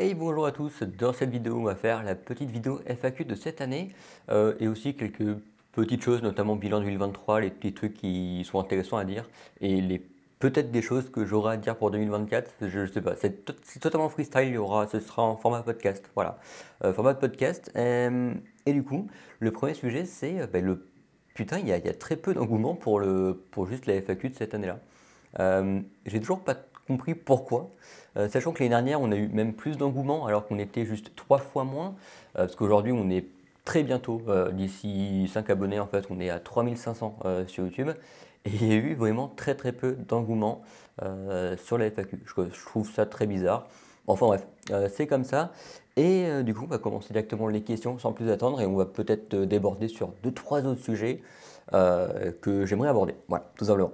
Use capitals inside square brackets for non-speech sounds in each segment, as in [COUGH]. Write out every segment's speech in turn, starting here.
Hey bonjour à tous, dans cette vidéo on va faire la petite vidéo FAQ de cette année euh, et aussi quelques petites choses, notamment bilan 2023, les petits trucs qui sont intéressants à dire et les peut-être des choses que j'aurai à dire pour 2024, je ne sais pas, c'est totalement freestyle, il y aura, ce sera en format podcast, voilà, euh, format podcast. Euh, et du coup, le premier sujet c'est ben, le putain, il y, a, très peu d'engouement pour, le, pour juste la FAQ de cette année-là. J'ai toujours pas compris pourquoi. Euh, sachant que l'année dernière, on a eu même plus d'engouement alors qu'on était juste trois fois moins. Euh, parce qu'aujourd'hui, on est très bientôt, euh, d'ici 5 abonnés, en fait, on est à 3500 sur YouTube. Et il y a eu vraiment très très peu d'engouement sur la FAQ. Je, trouve ça très bizarre. Enfin bref, c'est comme ça. Et du coup, on va commencer directement les questions sans plus attendre et on va peut-être déborder sur deux, trois autres sujets que j'aimerais aborder. Voilà, tout simplement.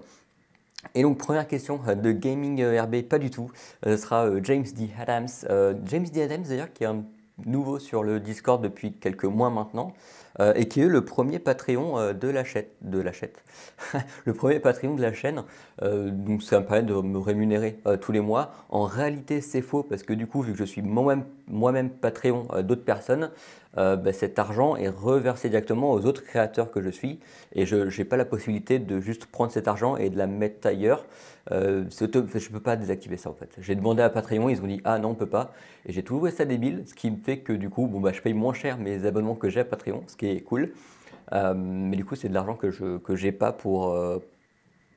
Et donc première question euh, de Gaming euh, RB, pas du tout, euh, ce sera James D. Adams. James D. Adams d'ailleurs qui est un nouveau sur le Discord depuis quelques mois maintenant et qui est le premier Patreon de la chaîne. De la chaîne. [LAUGHS] le premier Patreon de la chaîne. donc ça me permet de me rémunérer tous les mois. En réalité c'est faux parce que du coup vu que je suis moi-même Patreon d'autres personnes, euh, bah, cet argent est reversé directement aux autres créateurs que je suis et je n'ai pas la possibilité de juste prendre cet argent et de la mettre ailleurs. Euh, je ne peux pas désactiver ça en fait. J'ai demandé à Patreon, ils ont dit ah non on peut pas et j'ai trouvé ça débile, ce qui me fait que du coup bon, bah, je paye moins cher mes abonnements que j'ai à Patreon, cool. Euh, mais du coup c'est de l'argent que je que j'ai pas pour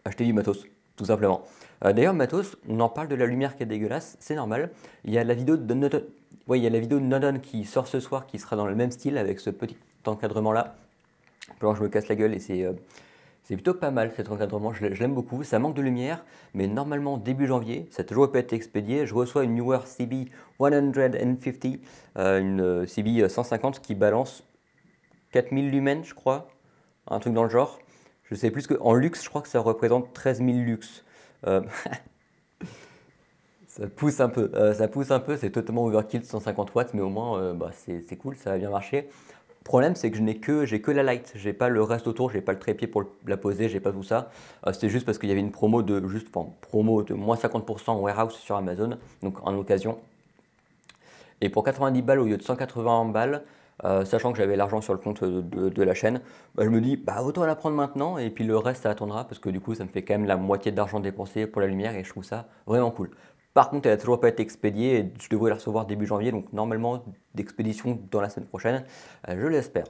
acheter du matos tout simplement. D'ailleurs matos, on en parle de la lumière qui est dégueulasse, c'est normal. Il y a la vidéo de notre oui, il la vidéo de Nodon qui sort ce soir qui sera dans le même style avec ce petit encadrement là. Je me casse la gueule et c'est euh, plutôt pas mal cet encadrement, je, l'aime beaucoup. Ça manque de lumière, mais normalement début janvier, ça a toujours pas été expédié. Je reçois une Newer CB 150, euh, une euh, CB 150 qui balance 4000 lumens, je crois, un truc dans le genre. Je sais plus que en luxe, je crois que ça représente 13 000 lux. Ça pousse un peu, euh, ça pousse un peu, c'est totalement overkill 150 watts, mais au moins euh, bah, c'est cool, ça va bien marcher. Le problème c'est que je n'ai que, j'ai que la light, j'ai pas le reste autour, j'ai pas le trépied pour la poser, j'ai pas tout ça. Euh, c'était juste parce qu'il y avait une promo de juste, promo de moins 50% en warehouse sur Amazon, donc en occasion. Et pour 90 balles au lieu de 180 balles, sachant que j'avais l'argent sur le compte de, la chaîne, bah, je me dis bah autant la prendre maintenant et puis le reste ça attendra parce que du coup ça me fait quand même la moitié d'argent dépensé pour la lumière et je trouve ça vraiment cool. Par contre, elle n'a toujours pas été expédiée et je devrais la recevoir début janvier, donc normalement d'expédition dans la semaine prochaine, euh, je l'espère.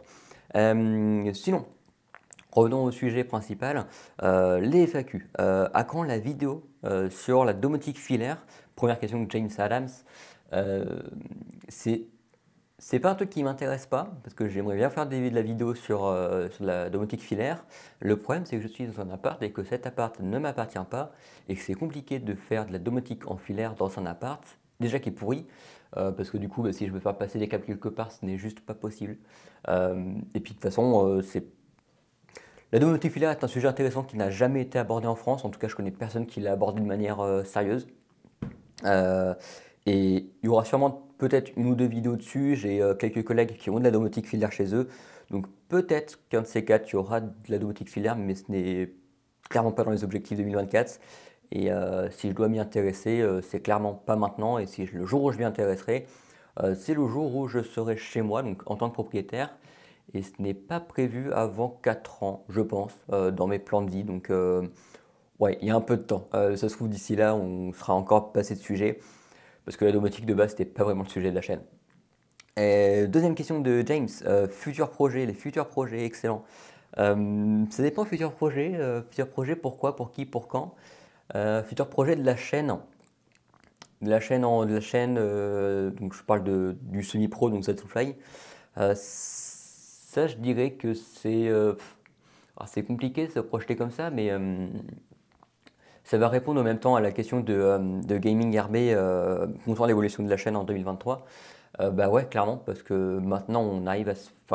Euh, sinon, revenons au sujet principal, euh, les FAQ. à quand la vidéo sur la domotique filaire? Première question de James Adams. c'est c'est pas un truc qui m'intéresse pas, parce que j'aimerais bien faire de la vidéo sur, euh, la domotique filaire. Le problème, c'est que je suis dans un appart et que cet appart ne m'appartient pas, et que c'est compliqué de faire de la domotique en filaire dans un appart, déjà qui est pourri, euh, parce que du coup, bah, si je veux faire passer des câbles quelque part, ce n'est juste pas possible. Euh, et puis de toute façon, c'est la domotique filaire est un sujet intéressant qui n'a jamais été abordé en France. En tout cas, je connais personne qui l'a abordé de manière sérieuse. et il y aura sûrement peut-être une ou deux vidéos dessus. J'ai euh, quelques collègues qui ont de la domotique filaire chez eux. Donc peut-être qu'un de ces quatre, il y aura de la domotique filaire, mais ce n'est clairement pas dans les objectifs 2024. Et euh, si je dois m'y intéresser, euh, c'est clairement pas maintenant. Et si le jour où je m'y intéresserai, c'est le jour où je serai chez moi, donc en tant que propriétaire. Et ce n'est pas prévu avant 4 ans, je pense, dans mes plans de vie. Donc, ouais, il y a un peu de temps. ça se trouve, d'ici là, on sera encore passé de sujet parce que la domotique de base, n'était pas vraiment le sujet de la chaîne. deuxième question de James, euh, futurs projets, les futurs projets, excellent. Euh, ça dépend, futurs projets, euh, futurs projets, pourquoi, pour qui, pour quand. Euh, futurs projets de la chaîne, de la chaîne, en, de la chaîne donc je parle de, du semi-pro, donc Fly. ça, je dirais que c'est c'est compliqué de se projeter comme ça, mais ça va répondre en même temps à la question de, euh, Gaming RB euh, concernant l'évolution de la chaîne en 2023. Euh, bah ouais, clairement, parce que maintenant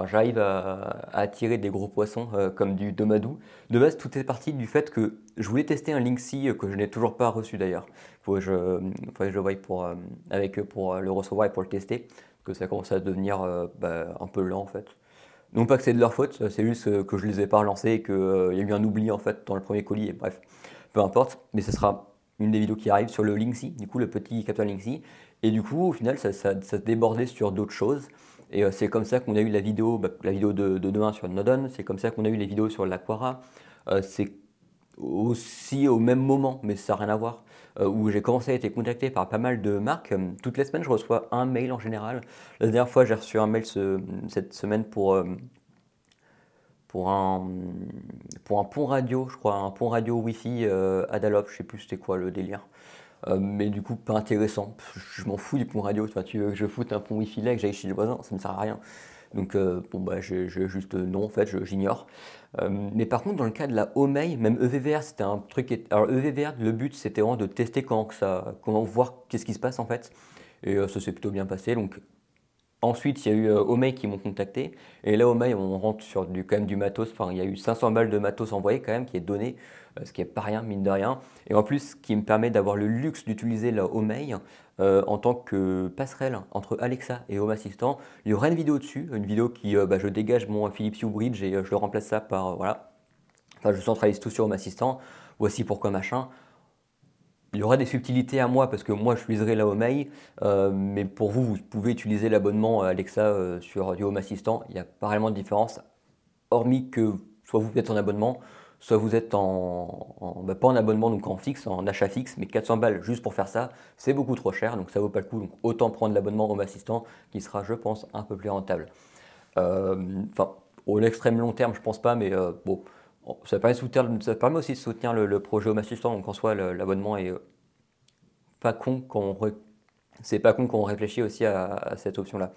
j'arrive à, attirer des gros poissons comme du Domadou. De base, tout est parti du fait que je voulais tester un Linksy que je n'ai toujours pas reçu d'ailleurs. Il faut que je, que je voie avec eux pour le recevoir et pour le tester, parce que ça commence à devenir bah, un peu lent en fait. Non pas que c'est de leur faute, c'est juste que je les ai pas relancés et qu'il y a eu un oubli en fait dans le premier colis et bref peu importe, mais ce sera une des vidéos qui arrive sur le Linksy, du coup le petit capteur Linksy. Et du coup, au final, ça, débordait sur d'autres choses. Et c'est comme ça qu'on a eu la vidéo, bah, la vidéo de, demain sur Nodon, c'est comme ça qu'on a eu les vidéos sur l'Aquara. c'est aussi au même moment, mais ça n'a rien à voir, où j'ai commencé à être contacté par pas mal de marques. Toutes les semaines, je reçois un mail en général. La dernière fois, j'ai reçu un mail cette semaine pour pour un, pour un pont radio, je crois, un pont radio Wi-Fi euh, Adalop, je sais plus c'était quoi le délire. Euh, mais du coup, pas intéressant. Je m'en fous du pont radio. Tu, veux que je foute un pont Wi-Fi là, que j'aille chez le voisin, ça ne sert à rien. Donc, euh, bon, bah, je, juste non, en fait, j'ignore. mais par contre, dans le cas de la OMEI, même EVVR, c'était un truc. Alors, EVVR, le but, c'était vraiment de tester comment, ça, comment voir qu'est-ce qui se passe en fait. Et ça s'est plutôt bien passé. Donc, Ensuite, il y a eu euh, Omei qui m'ont contacté. Et là, Omei, on rentre sur du, quand même du matos. Il y a eu 500 balles de matos envoyé quand même, qui est donné, euh, ce qui n'est pas rien, mine de rien. Et en plus, qui me permet d'avoir le luxe d'utiliser la Omei euh, en tant que passerelle entre Alexa et Home Assistant. Il y aura une vidéo dessus, une vidéo qui, bah, je dégage mon Philips Hue Bridge et je le remplace ça par, voilà. Enfin, je centralise tout sur Home Assistant. Voici pourquoi machin. Il y aura des subtilités à moi parce que moi je utiliserai la Home euh, mais pour vous, vous pouvez utiliser l'abonnement Alexa euh, sur du Home Assistant. Il n'y a pas réellement de différence, hormis que soit vous êtes en abonnement, soit vous êtes en, bah, pas en abonnement, donc en fixe, en achat fixe, mais 400 balles juste pour faire ça, c'est beaucoup trop cher, donc ça vaut pas le coup. Donc autant prendre l'abonnement Home Assistant qui sera, je pense, un peu plus rentable. Euh, enfin, au extrême long terme, je pense pas, mais bon. Ça permet, ça permet, aussi de soutenir le, projet Home Assistant, donc en soi l'abonnement est euh, pas con quand c'est pas con on réfléchit aussi à, cette option-là.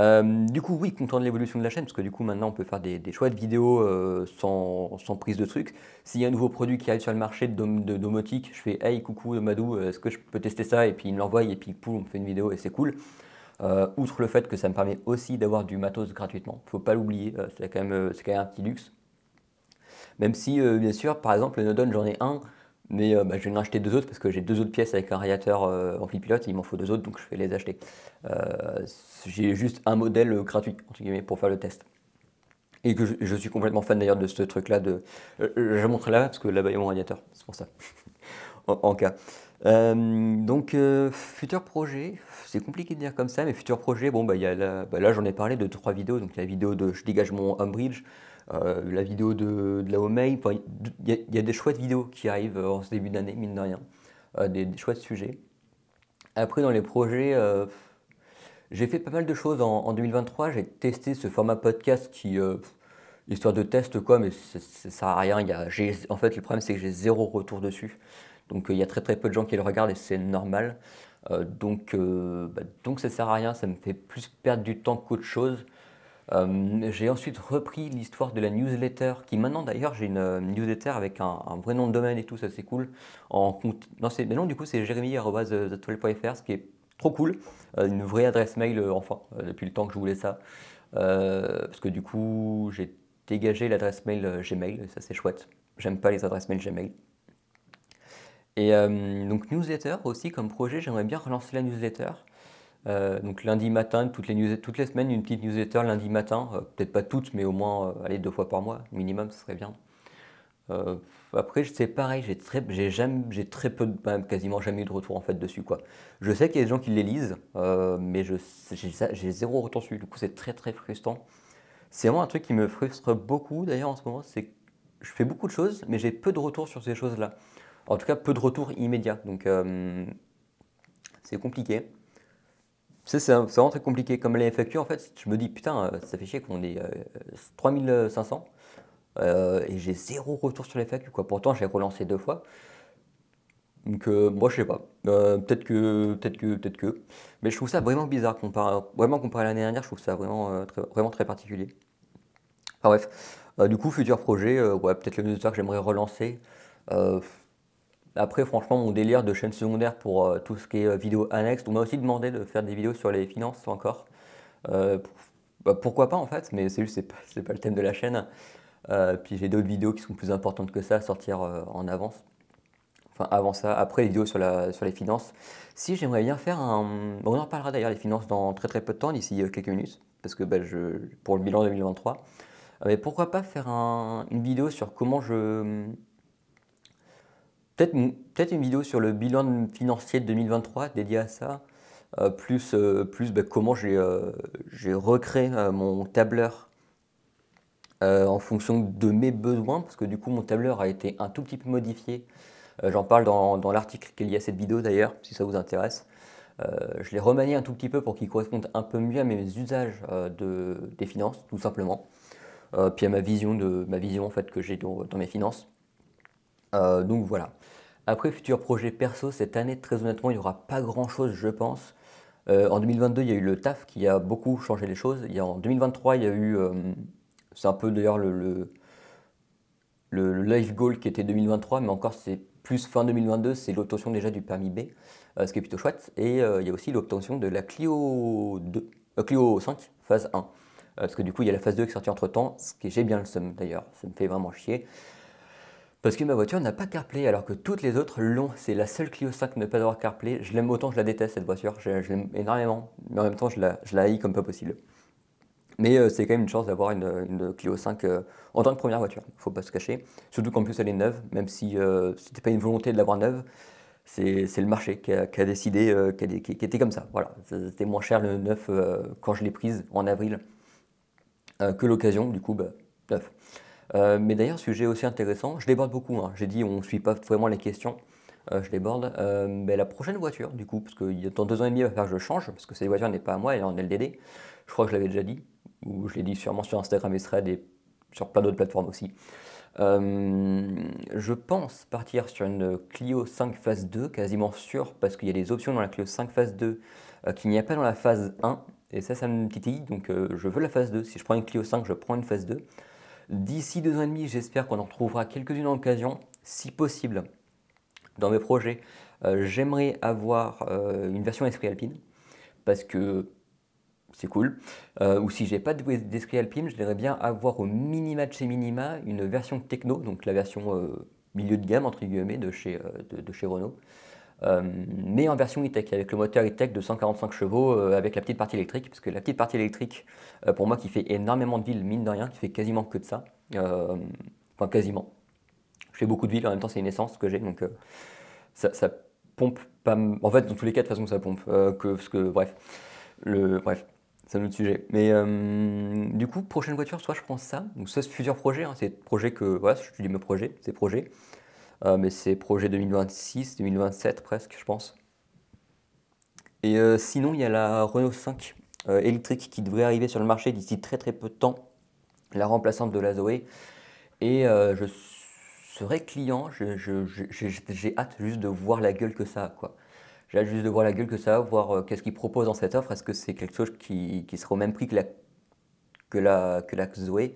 Euh, du coup, oui, content de l'évolution de la chaîne, parce que du coup, maintenant, on peut faire des, choix de vidéos euh, sans, prise de truc. S'il y a un nouveau produit qui arrive sur le marché de, domotique, je fais Hey, coucou Madou, est-ce que je peux tester ça? Et puis il me l'envoie, et puis pouf, on fait une vidéo, et c'est cool. outre le fait que ça me permet aussi d'avoir du matos gratuitement, faut pas l'oublier, c'est quand, quand même un petit luxe. Même si, euh, bien sûr, par exemple, le Nodon, j'en ai un, mais euh, bah, je vais en acheter deux autres parce que j'ai deux autres pièces avec un radiateur euh, en pilote et il m'en faut deux autres, donc je vais les acheter. j'ai juste un modèle gratuit, entre guillemets, pour faire le test. Et que je, suis complètement fan d'ailleurs de ce truc-là. De... je montre là parce que là-bas il y a mon radiateur, c'est pour ça. [LAUGHS] en, cas. donc, futur projet, c'est compliqué de dire comme ça, mais futur projet, bon, bah, y a bah, là j'en ai parlé de trois vidéos. Donc, la vidéo de je dégage mon Umbridge, euh, la vidéo de, la Homey. Il y, a des chouettes vidéos qui arrivent euh, en ce début d'année, mine de rien. Euh, des, chouettes sujets. Après, dans les projets, j'ai fait pas mal de choses en, 2023. J'ai testé ce format podcast qui, histoire de test, quoi, mais ça sert à rien. Y a, en fait, le problème, c'est que j'ai zéro retour dessus. Donc, il y a très très peu de gens qui le regardent et c'est normal. donc, bah, donc, ça sert à rien. Ça me fait plus perdre du temps qu'autre chose. Euh, j'ai ensuite repris l'histoire de la newsletter, qui maintenant d'ailleurs j'ai une euh, newsletter avec un, vrai nom de domaine et tout, ça c'est cool. En, non, mais non, du coup c'est jérémy.fr, ce qui est trop cool. Euh, une vraie adresse mail, enfin, depuis le temps que je voulais ça. parce que du coup j'ai dégagé l'adresse mail Gmail, ça c'est chouette. J'aime pas les adresses mail Gmail. Et donc newsletter aussi comme projet, j'aimerais bien relancer la newsletter. Euh, donc lundi matin, toutes les, toutes les semaines, une petite newsletter lundi matin. Euh, peut-être pas toutes, mais au moins euh, deux fois par mois, minimum, ce serait bien. après, c'est pareil, j'ai très, j'ai très peu, bah, quasiment jamais eu de retour en fait dessus quoi. Je sais qu'il y a des gens qui les lisent, mais j'ai, zéro retour dessus. Du coup, c'est très très frustrant. C'est vraiment un truc qui me frustre beaucoup d'ailleurs en ce moment, c'est je fais beaucoup de choses, mais j'ai peu de retours sur ces choses-là. En tout cas, peu de retours immédiats. Donc, c'est compliqué. C'est vraiment très compliqué. Comme les FAQ, en fait, je me dis, putain, euh, ça fait chier qu'on est 3500 euh, euh, et j'ai zéro retour sur les FAQ. Quoi. Pourtant, j'ai relancé deux fois. Donc, moi, je sais pas. peut-être que, peut-être que, peut-être que. Mais je trouve ça vraiment bizarre. Comparé, vraiment, comparé à l'année dernière, je trouve ça vraiment, très, vraiment très particulier. Enfin, bref. du coup, futur projet, ouais, peut-être le newsletter que j'aimerais relancer. Après, franchement, mon délire de chaîne secondaire pour euh, tout ce qui est euh, vidéo annexe, on m'a aussi demandé de faire des vidéos sur les finances encore. Euh, bah, pourquoi pas en fait, mais c'est juste, c'est pas, pas le thème de la chaîne. puis j'ai d'autres vidéos qui sont plus importantes que ça à sortir en avance. Enfin, avant ça, après les vidéos sur, la, les finances. Si j'aimerais bien faire un. on en reparlera d'ailleurs les finances dans très très peu de temps, d'ici quelques minutes, parce que bah, pour le bilan 2023. Mais pourquoi pas faire une vidéo sur comment je peut-être peut une vidéo sur le bilan financier de 2023 dédié à ça, plus, plus bah, comment j'ai recréé mon tableur en fonction de mes besoins, parce que du coup mon tableur a été un tout petit peu modifié. J'en parle dans, l'article qui est lié à cette vidéo d'ailleurs, si ça vous intéresse. Euh, je l'ai remanié un tout petit peu pour qu'il corresponde un peu mieux à mes usages euh, de, des finances, tout simplement. Euh, puis à ma vision, de, ma vision en fait, que j'ai dans, mes finances. Donc voilà. Après, futur projet perso, cette année, très honnêtement, il n'y aura pas grand-chose, je pense. en 2022, il y a eu le taf qui a beaucoup changé les choses. En 2023, il y a eu, c'est un peu d'ailleurs le, le, life goal qui était 2023, mais encore c'est plus fin 2022, c'est l'obtention déjà du permis B. Euh, ce qui est plutôt chouette. Et euh, il y a aussi l'obtention de la Clio, 2, euh, Clio 5, phase 1. parce que du coup, il y a la phase 2 qui est sortie entre temps, ce qui j'ai bien le seum d'ailleurs, ça me fait vraiment chier. Parce que ma voiture n'a pas CarPlay alors que toutes les autres l'ont. C'est la seule Clio 5 ne pas avoir CarPlay. Je l'aime autant, je la déteste cette voiture. Je, l'aime énormément. Mais en même temps, je la, je haïs comme pas possible. Mais c'est quand même une chance d'avoir une, Clio 5 en tant que première voiture. Faut pas se cacher. Surtout qu'en plus elle est neuve, même si c'était pas une volonté de l'avoir neuve c'est le marché qui a, décidé, euh, qui, était comme ça. Voilà, c'était moins cher le neuf euh, quand je l'ai prise en avril euh, que l'occasion, du coup, bah, neuf. Mais d'ailleurs, sujet aussi intéressant, je déborde beaucoup. Hein. J'ai dit, on ne suit pas vraiment les questions. je déborde. mais la prochaine voiture, du coup, parce que dans deux ans et demi, il va falloir que je change, parce que cette voiture n'est pas à moi, elle est en LDD. Je crois que je l'avais déjà dit, ou je l'ai dit sûrement sur Instagram et Thread et sur plein d'autres plateformes aussi. Euh, je pense partir sur une Clio 5 phase 2, quasiment sûr, parce qu'il y a des options dans la Clio 5 phase 2 euh, qu'il n'y a pas dans la phase 1. Et ça, ça me titille, donc euh, je veux la phase 2. Si je prends une Clio 5, je prends une phase 2. D'ici deux ans et demi, j'espère qu'on en trouvera quelques-unes en occasion, si possible. Dans mes projets, j'aimerais avoir une version Esprit Alpine, parce que c'est cool. Euh, ou si j'ai pas d'esprit Alpine, je voudrais bien avoir au minima de chez minima une version techno, donc la version euh, milieu de gamme entre guillemets de chez, euh, de, chez Renault. Mais en version e-tech, avec le moteur e-tech de 145 chevaux, avec la petite partie électrique, parce que la petite partie électrique, pour moi qui fait énormément de villes, mine de rien, qui fait quasiment que de ça, enfin quasiment. Je fais beaucoup de villes, en même temps c'est une essence que j'ai, donc ça, ça, pompe pas... En fait, dans tous les cas, de toute façon, ça pompe. que, parce que, bref, le, bref, c'est un autre sujet. Mais euh, du coup, prochaine voiture, soit je prends ça, donc ça c'est futur projet, hein, c'est projet que, voilà, je dis mes projets, c'est projet, euh, mais c'est projet 2026, 2027 presque, je pense. Et euh, sinon, il y a la Renault 5 électrique qui devrait arriver sur le marché d'ici très très peu de temps, la remplaçante de la Zoé. Et je serai client, j'ai hâte juste de voir la gueule que ça a, quoi. J'ai hâte juste de voir la gueule que ça va, voir euh, qu'est-ce qu'ils proposent dans cette offre. Est-ce que c'est quelque chose qui, qui, sera au même prix que la, que la, que la Zoé?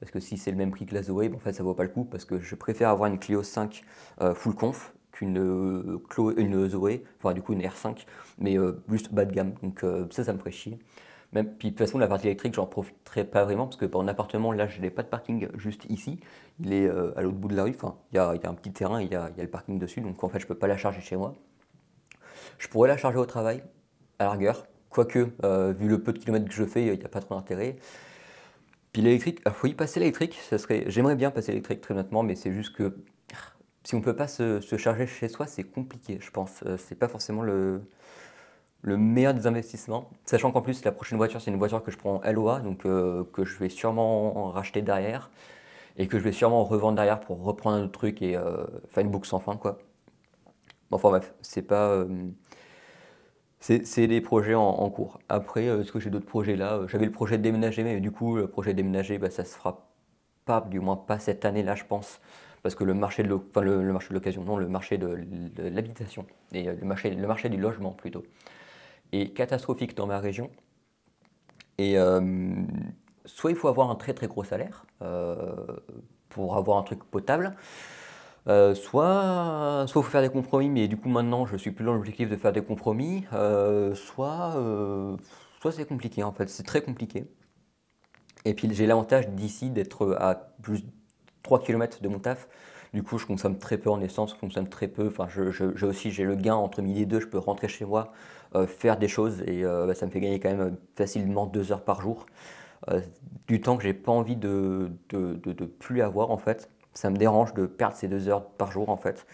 Parce que si c'est le même prix que la Zoé, ben, en fait, ça vaut pas le coup. Parce que je préfère avoir une Clio 5 euh, full conf qu'une euh, une Zoé, enfin du coup une R5, mais juste bas de gamme. Donc ça, ça me ferait chier. Même, puis de toute façon, la partie électrique, j'en profiterai pas vraiment parce que pour un appartement, là, je n'ai pas de parking juste ici. Il est à l'autre bout de la rue. Enfin, il y a, un petit terrain, il y a, le parking dessus. Donc en fait, je peux pas la charger chez moi. Je pourrais la charger au travail, à la rigueur. Quoique, euh, vu le peu de kilomètres que je fais, il n'y a pas trop d'intérêt. Puis l'électrique, il faut y passer l'électrique. Serait... J'aimerais bien passer l'électrique très honnêtement, mais c'est juste que si on peut pas se, charger chez soi, c'est compliqué, je pense. Euh, c'est pas forcément le, le meilleur des investissements. Sachant qu'en plus, la prochaine voiture, c'est une voiture que je prends en LOA, donc euh, que je vais sûrement racheter derrière. Et que je vais sûrement revendre derrière pour reprendre un autre truc et faire une boucle sans fin, quoi. Enfin bref, c'est pas. Euh, c'est des projets en, cours. Après, euh, est-ce que j'ai d'autres projets là euh, J'avais le projet de déménager, mais du coup, le projet de déménager, bah, ça se fera pas, du moins pas cette année-là, je pense. Parce que le marché de l'occasion, non, le marché de, l'habitation, et le marché, le marché du logement plutôt, est catastrophique dans ma région. Et soit il faut avoir un très très gros salaire pour avoir un truc potable, euh, soit, soit il faut faire des compromis, mais du coup maintenant je suis plus dans l'objectif de faire des compromis, euh, soit, euh, soit c'est compliqué en fait, c'est très compliqué. Et puis j'ai l'avantage d'ici d'être à plus de 3 km de mon taf, du coup je consomme très peu en essence, je consomme très peu, enfin je, aussi j'ai le gain entre midi et deux, je peux rentrer chez moi, faire des choses et bah, ça me fait gagner quand même facilement 2 heures par jour. du temps que j'ai pas envie de, de plus avoir en fait ça me dérange de perdre ces deux heures par jour en fait.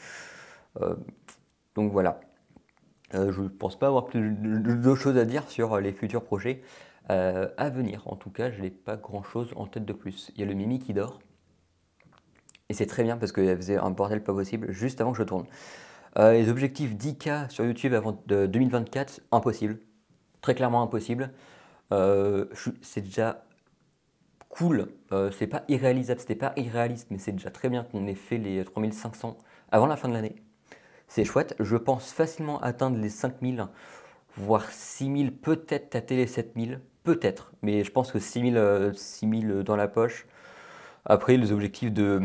donc voilà. je ne pense pas avoir plus de choses à dire sur les futurs projets à venir. En tout cas, je n'ai pas grand-chose en tête de plus. Il y a le Mimi qui dort. Et c'est très bien parce qu'elle faisait un bordel pas possible juste avant que je tourne. les objectifs 10K sur YouTube avant de 2024, impossible. Très clairement impossible. c'est déjà cool. Euh, c'est pas irréalisable, c'était pas irréaliste, mais c'est déjà très bien qu'on ait fait les 3500 avant la fin de l'année. C'est chouette. Je pense facilement atteindre les 5000, voire 6000, peut-être tâter les 7000, peut-être. Mais je pense que 6000, 6000 euh, dans la poche. Après, les objectifs de,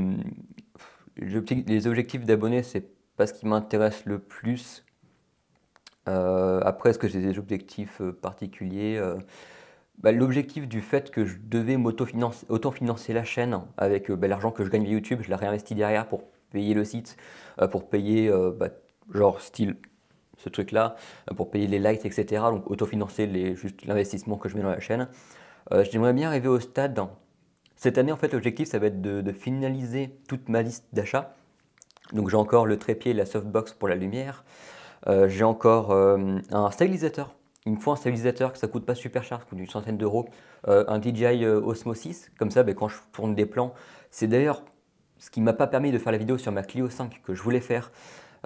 les objectifs d'abonnés, c'est pas ce qui m'intéresse le plus. Euh, après, est-ce que j'ai des objectifs particuliers bah, l'objectif du fait que je devais m'autofinancer la chaîne avec euh, bah, l'argent que je gagne via YouTube, je l'ai réinvesti derrière pour payer le site, euh, pour payer, euh, bah, genre style ce truc-là, pour payer les likes, etc. Donc autofinancer les, juste l'investissement que je mets dans la chaîne. J'aimerais bien arriver au stade. Cette année, en fait, l'objectif, ça va être de, finaliser toute ma liste d'achats. Donc j'ai encore le trépied la softbox pour la lumière. j'ai encore un stabilisateur il me faut un stabilisateur que ça coûte pas super cher, ça coûte une centaine d'euros, euh, un DJI euh, Osmo 6, comme ça ben, quand je tourne des plans, c'est d'ailleurs ce qui m'a pas permis de faire la vidéo sur ma Clio 5 que je voulais faire.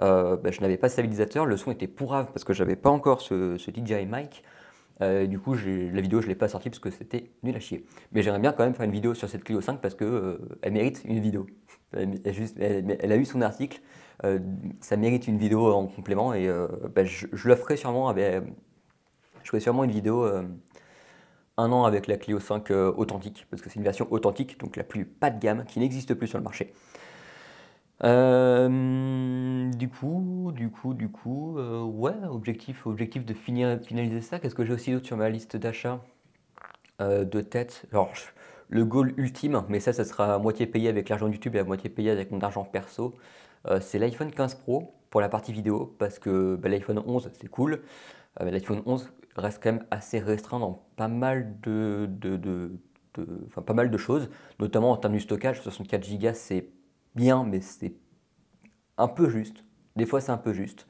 Euh, ben, je n'avais pas de stabilisateur, le son était pourrave parce que j'avais pas encore ce, DJI mic. du coup, la vidéo, je ne l'ai pas sortie parce que c'était nul à chier. Mais j'aimerais bien quand même faire une vidéo sur cette Clio 5 parce qu'elle elle mérite une vidéo. Elle, a eu son article, ça mérite une vidéo en complément et ben, je, je, le ferai sûrement avec, je ferai sûrement une vidéo euh, un an avec la Clio 5 euh, authentique, parce que c'est une version authentique, donc la plus pas de gamme, qui n'existe plus sur le marché. Euh, du coup, du coup, du coup, ouais, objectif, objectif de finir, finaliser ça. Qu'est-ce que j'ai aussi d'autre sur ma liste d'achat de tête? Alors, le goal ultime, mais ça, ça sera à moitié payé avec l'argent YouTube et à moitié payé avec mon argent perso. c'est l'iPhone 15 Pro pour la partie vidéo, parce que bah, l'iPhone 11, c'est cool. L'iPhone 11 reste quand même assez restreint dans pas mal de, enfin, pas mal de choses, notamment en termes du stockage. 64 Go, c'est bien, mais c'est un peu juste. Des fois, c'est un peu juste.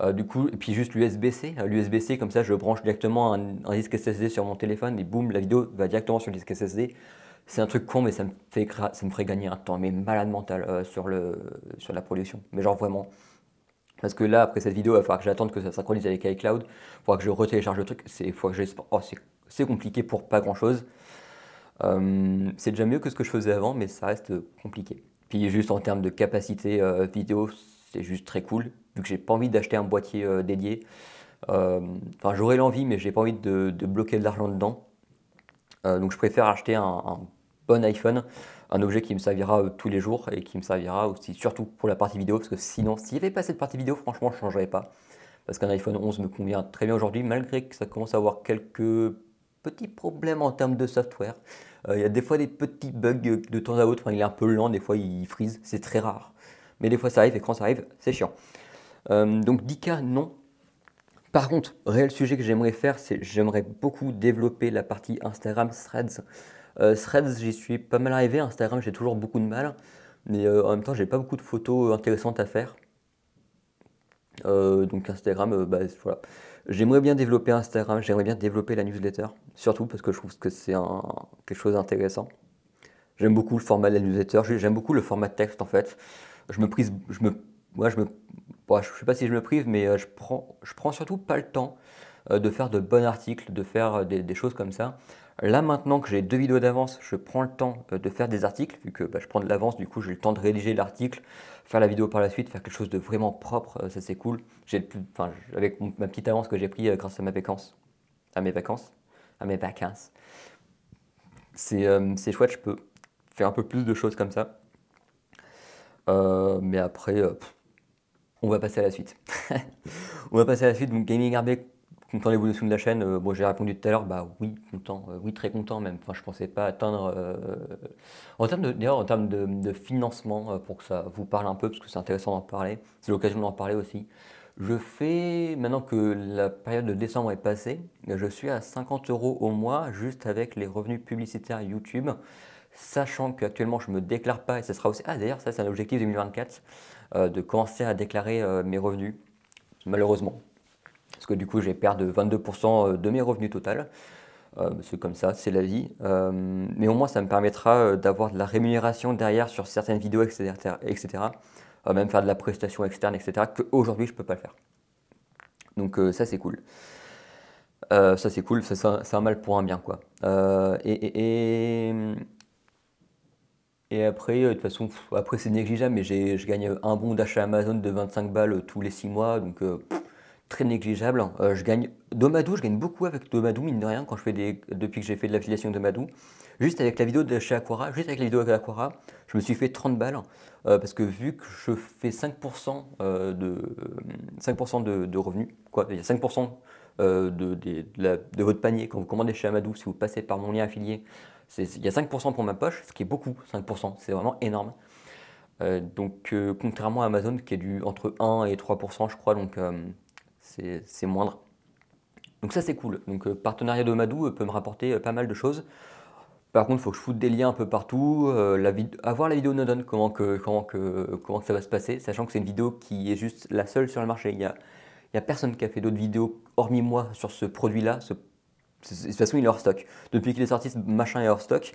Euh, du coup, et puis juste l'USB-C. Euh, L'USB-C, comme ça, je branche directement un, disque SSD sur mon téléphone et boum, la vidéo va directement sur le disque SSD. C'est un truc con, mais ça me, fait, ça me ferait gagner un temps, mais malade mental euh, sur, le, sur la production. Mais genre vraiment, parce que là, après cette vidéo, il va falloir que j'attende que ça synchronise avec iCloud. Il faudra que je retélécharge le truc. C'est oh, compliqué pour pas grand chose. Euh, c'est déjà mieux que ce que je faisais avant, mais ça reste compliqué. Puis juste en termes de capacité euh, vidéo, c'est juste très cool, vu que j'ai pas envie d'acheter un boîtier euh, dédié. Enfin, j'aurais l'envie, mais j'ai pas envie de, bloquer de l'argent dedans. donc je préfère acheter un bon iPhone un objet qui me servira euh, tous les jours et qui me servira aussi surtout pour la partie vidéo parce que sinon s'il n'y avait pas cette partie vidéo franchement je ne changerais pas parce qu'un iPhone 11 me convient très bien aujourd'hui malgré que ça commence à avoir quelques petits problèmes en termes de software. Euh, il y a des fois des petits bugs de temps à autre, enfin, il est un peu lent, des fois il freeze, c'est très rare. Mais des fois ça arrive et quand ça arrive, c'est chiant. Euh, donc 10K, non. Par contre, réel sujet que j'aimerais faire, c'est j'aimerais beaucoup développer la partie Instagram Threads. Euh, Threads, j'y suis pas mal arrivé. Instagram, j'ai toujours beaucoup de mal. Mais euh, en même temps, j'ai pas beaucoup de photos intéressantes à faire. Euh, donc Instagram, bah, voilà. J'aimerais bien développer Instagram, j'aimerais bien développer la newsletter, surtout parce que je trouve que c'est quelque chose d'intéressant. J'aime beaucoup le format de la newsletter, j'aime beaucoup le format de texte en fait. Je me prise, je me, moi je me, je sais pas si je me prive, mais je prends, je prends surtout pas le temps de faire de bons articles, de faire des choses comme ça. Là maintenant que j'ai deux vidéos d'avance, je prends le temps euh, de faire des articles, vu que bah, je prends de l'avance, du coup j'ai le temps de rédiger l'article, faire la vidéo par la suite, faire quelque chose de vraiment propre, euh, ça c'est cool. J'ai, enfin, avec ma petite avance que j'ai pris euh, grâce à mes vacances, à mes vacances, à mes vacances, c'est, chouette, je peux faire un peu plus de choses comme ça. mais après, on va passer à la suite. [LAUGHS] on va passer à la suite. Donc Gaming content de l'évolution de la chaîne euh, Bon, j'ai répondu tout à l'heure, bah oui, content, euh, oui, très content même. Enfin, je pensais pas atteindre. Euh, en termes de, d'ailleurs, en termes de, financement, pour que ça vous parle un peu, parce que c'est intéressant d'en parler, c'est l'occasion d'en parler aussi. Je fais, maintenant que la période de décembre est passée, je suis à 50 euros au mois juste avec les revenus publicitaires YouTube, sachant qu'actuellement je ne me déclare pas et ça sera aussi. Ah d'ailleurs, ça c'est un objectif 2024. de commencer à déclarer mes revenus, malheureusement. Que du coup, j'ai perdu 22% de mes revenus total. c'est comme ça, c'est la vie. mais au moins, ça me permettra d'avoir de la rémunération derrière sur certaines vidéos, etc. etc. même faire de la prestation externe, etc. qu'aujourd'hui, je ne peux pas le faire. Donc ça, c'est cool. ça, c'est cool. C'est un, mal pour un bien, quoi. et, et et après, euh, de toute façon, après c'est négligeable, mais je gagne un bon d'achat Amazon de 25 balles euh, tous les 6 mois, donc euh, très négligeable. je gagne Domadou, je gagne beaucoup avec Domadou, mine de rien, quand je fais des, depuis que j'ai fait de l'affiliation Domadou. Juste avec la vidéo de chez Aquara, juste avec la vidéo de Aquara, je me suis fait 30 balles, parce que vu que je fais 5% de, 5 de, revenus, quoi, il y a 5% de, de, votre panier quand vous commandez chez Amadou, si vous passez par mon lien affilié, il y a 5% pour ma poche, ce qui est beaucoup, 5%, c'est vraiment énorme. Euh, donc, euh, contrairement à Amazon qui est du entre 1 et 3%, je crois, donc euh, c'est moindre. Donc, ça, c'est cool. Donc, partenariat de Madou peut me rapporter pas mal de choses. Par contre, il faut que je foute des liens un peu partout, la avoir la vidéo Nodon, comment que, comment, que, comment ça va se passer, sachant que c'est une vidéo qui est juste la seule sur le marché. Il n'y a, y a personne qui a fait d'autres vidéos, hormis moi, sur ce produit-là, de toute façon, il est hors stock. Depuis qu'il est sorti, ce machin est hors stock.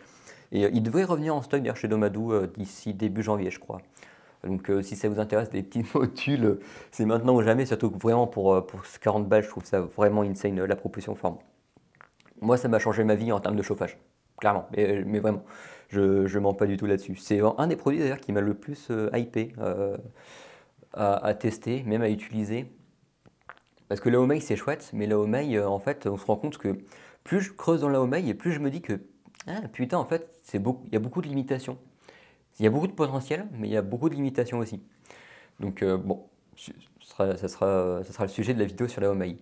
Et euh, il devrait revenir en stock d'ailleurs chez Domadou euh, d'ici début janvier, je crois. Donc euh, si ça vous intéresse, des petits [LAUGHS] modules, c'est maintenant ou jamais, surtout vraiment pour, pour 40 balles, je trouve ça vraiment insane, la proposition forme. Moi, ça m'a changé ma vie en termes de chauffage, clairement, mais, vraiment, je ne mens pas du tout là-dessus. C'est un des produits d'ailleurs qui m'a le plus hypé à, tester, même à utiliser. Parce que la Homei, c'est chouette, mais la Homei, euh, en fait, on se rend compte que plus je creuse dans la Homei, et plus je me dis que, ah, putain, en fait, il y a beaucoup de limitations. Il y a beaucoup de potentiel, mais il y a beaucoup de limitations aussi. Donc, euh, bon, ça sera, ça, sera, ça sera, le sujet de la vidéo sur la Homei.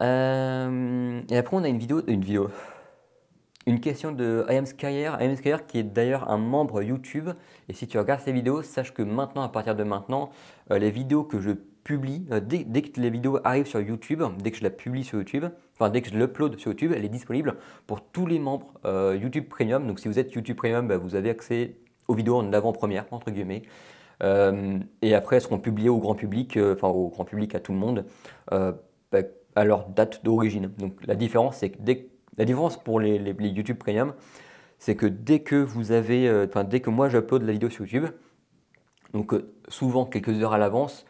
Euh, et après, on a une vidéo, une vidéo, une question de I am qui est d'ailleurs un membre YouTube. Et si tu regardes ces vidéos, sache que maintenant, à partir de maintenant, les vidéos que je publie, euh, dès, que les vidéos arrivent sur YouTube, dès que je la publie sur YouTube, enfin dès que je l'upload sur YouTube, elle est disponible pour tous les membres euh, YouTube Premium. Donc si vous êtes YouTube Premium, bah, vous avez accès aux vidéos en avant-première, entre guillemets. Euh, et après, elles seront publiées au grand public, enfin au grand public à tout le monde, bah, à leur date d'origine. Donc la différence, c'est que dès, la différence pour les, les YouTube Premium, c'est que dès que vous avez, enfin dès que moi j'upload la vidéo sur YouTube, donc souvent quelques heures à l'avance,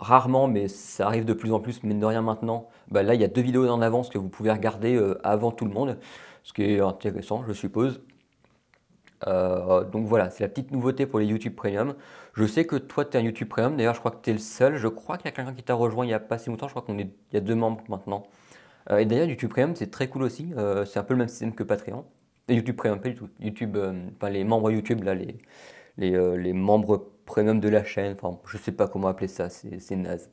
rarement, mais ça arrive de plus en plus, mais de rien maintenant. Bah là, il y a deux vidéos en avance que vous pouvez regarder euh, avant tout le monde, ce qui est intéressant, je suppose. Euh, donc voilà, c'est la petite nouveauté pour les YouTube Premium. Je sais que toi, tu es un YouTube Premium. D'ailleurs, je crois que tu es le seul. Je crois qu'il y a quelqu'un qui t'a rejoint il n'y a pas si longtemps. Je crois qu'il y a deux membres maintenant. Euh, et d'ailleurs, YouTube Premium, c'est très cool aussi. c'est un peu le même système que Patreon. YouTube Premium, pas du tout. YouTube, enfin, les membres YouTube, les membres premium de la chaîne, enfin je sais pas comment appeler ça, c'est naze.